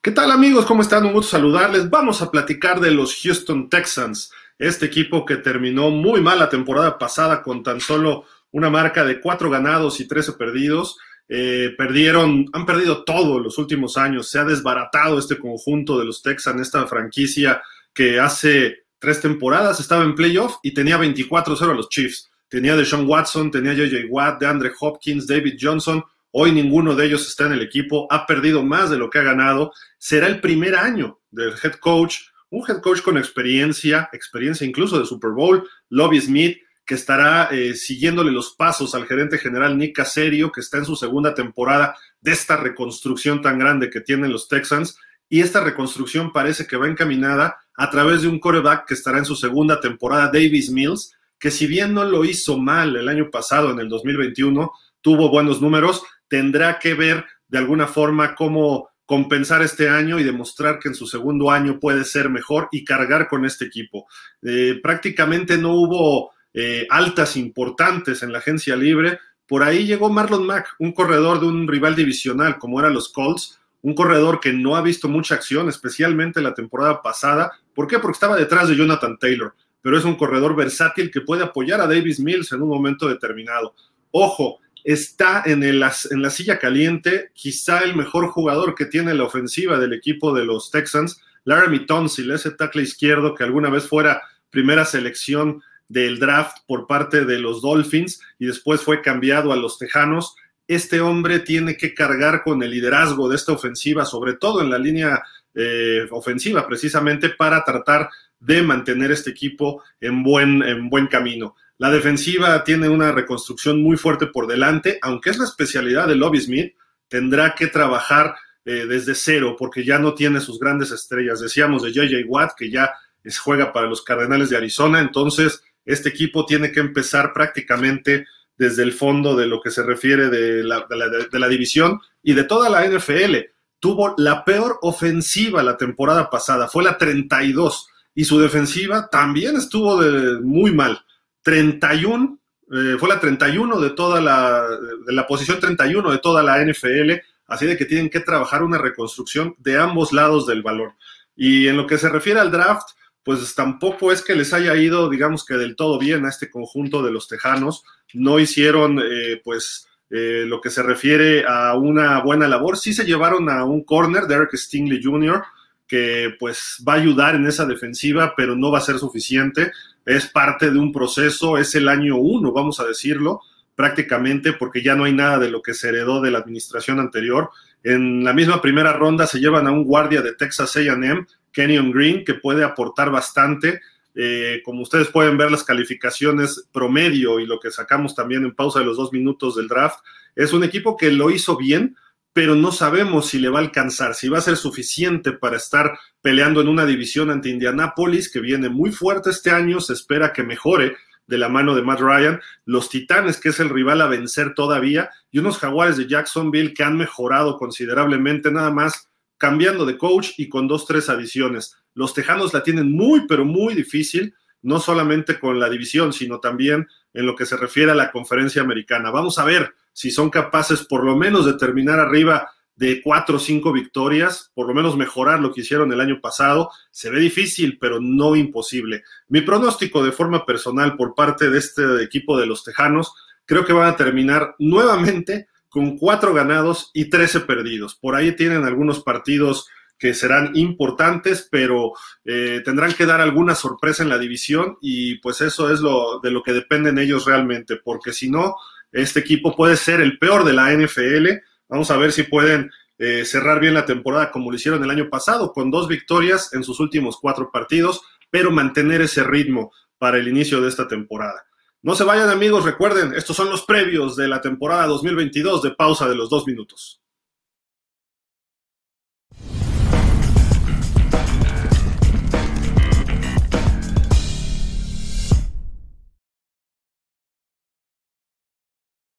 ¿Qué tal amigos? ¿Cómo están? Un gusto saludarles. Vamos a platicar de los Houston Texans, este equipo que terminó muy mal la temporada pasada con tan solo una marca de cuatro ganados y 13 perdidos. Eh, perdieron, han perdido todo los últimos años. Se ha desbaratado este conjunto de los Texans, esta franquicia que hace tres temporadas estaba en playoff y tenía 24-0 a los Chiefs. Tenía de Sean Watson, tenía JJ Watt, de Andre Hopkins, David Johnson. Hoy ninguno de ellos está en el equipo, ha perdido más de lo que ha ganado. Será el primer año del head coach, un head coach con experiencia, experiencia incluso de Super Bowl, Lobby Smith, que estará eh, siguiéndole los pasos al gerente general Nick Caserio, que está en su segunda temporada de esta reconstrucción tan grande que tienen los Texans. Y esta reconstrucción parece que va encaminada a través de un coreback que estará en su segunda temporada, Davis Mills, que si bien no lo hizo mal el año pasado, en el 2021, tuvo buenos números, tendrá que ver de alguna forma cómo compensar este año y demostrar que en su segundo año puede ser mejor y cargar con este equipo. Eh, prácticamente no hubo eh, altas importantes en la agencia libre. Por ahí llegó Marlon Mack, un corredor de un rival divisional como eran los Colts, un corredor que no ha visto mucha acción, especialmente la temporada pasada. ¿Por qué? Porque estaba detrás de Jonathan Taylor, pero es un corredor versátil que puede apoyar a Davis Mills en un momento determinado. Ojo, está en, la silla caliente, quizá el mejor jugador que tiene la ofensiva del equipo de los Texans, Laramie Tonsil, ese tackle izquierdo que alguna vez fuera primera selección del draft por parte de los Dolphins y después fue cambiado a los Tejanos. Este hombre tiene que cargar con el liderazgo de esta ofensiva, sobre todo en la línea eh, ofensiva, precisamente para tratar de mantener este equipo en buen camino. La defensiva tiene una reconstrucción muy fuerte por delante, aunque es la especialidad de Lobby Smith, tendrá que trabajar eh, desde cero porque ya no tiene sus grandes estrellas. Decíamos de JJ Watt que ya es, juega para los Cardenales de Arizona, entonces este equipo tiene que empezar prácticamente desde el fondo de lo que se refiere de la, de la división y de toda la NFL. Tuvo la peor ofensiva la temporada pasada, fue la 32 y su defensiva también estuvo de, muy mal. 31, eh, fue la 31 de toda la, de la posición 31 de toda la NFL, así de que tienen que trabajar una reconstrucción de ambos lados del valor. Y en lo que se refiere al draft, pues tampoco es que les haya ido, digamos que del todo bien a este conjunto de los Tejanos, no hicieron eh, pues eh, lo que se refiere a una buena labor, sí se llevaron a un corner, Derek Stingley Jr., que pues va a ayudar en esa defensiva, pero no va a ser suficiente. Es parte de un proceso, es el año uno, vamos a decirlo, prácticamente porque ya no hay nada de lo que se heredó de la administración anterior. En la misma primera ronda se llevan a un guardia de Texas AM, Kenyon Green, que puede aportar bastante. Eh, como ustedes pueden ver las calificaciones promedio y lo que sacamos también en pausa de los dos minutos del draft, es un equipo que lo hizo bien, pero no sabemos si le va a alcanzar, si va a ser suficiente para estar peleando en una división ante Indianápolis, que viene muy fuerte este año, se espera que mejore de la mano de Matt Ryan, los Titanes, que es el rival a vencer todavía, y unos Jaguares de Jacksonville que han mejorado considerablemente, nada más cambiando de coach y con dos, tres adiciones. Los Tejanos la tienen muy, pero muy difícil, no solamente con la división, sino también en lo que se refiere a la conferencia americana. Vamos a ver si son capaces por lo menos de terminar arriba de cuatro o cinco victorias, por lo menos mejorar lo que hicieron el año pasado. Se ve difícil, pero no imposible. Mi pronóstico de forma personal por parte de este equipo de los Tejanos, creo que van a terminar nuevamente con cuatro ganados y trece perdidos. Por ahí tienen algunos partidos que serán importantes, pero eh, tendrán que dar alguna sorpresa en la división y pues eso es lo de lo que dependen ellos realmente, porque si no, este equipo puede ser el peor de la NFL. Vamos a ver si pueden eh, cerrar bien la temporada como lo hicieron el año pasado, con dos victorias en sus últimos cuatro partidos, pero mantener ese ritmo para el inicio de esta temporada. No se vayan amigos, recuerden, estos son los previos de la temporada 2022 de pausa de los dos minutos.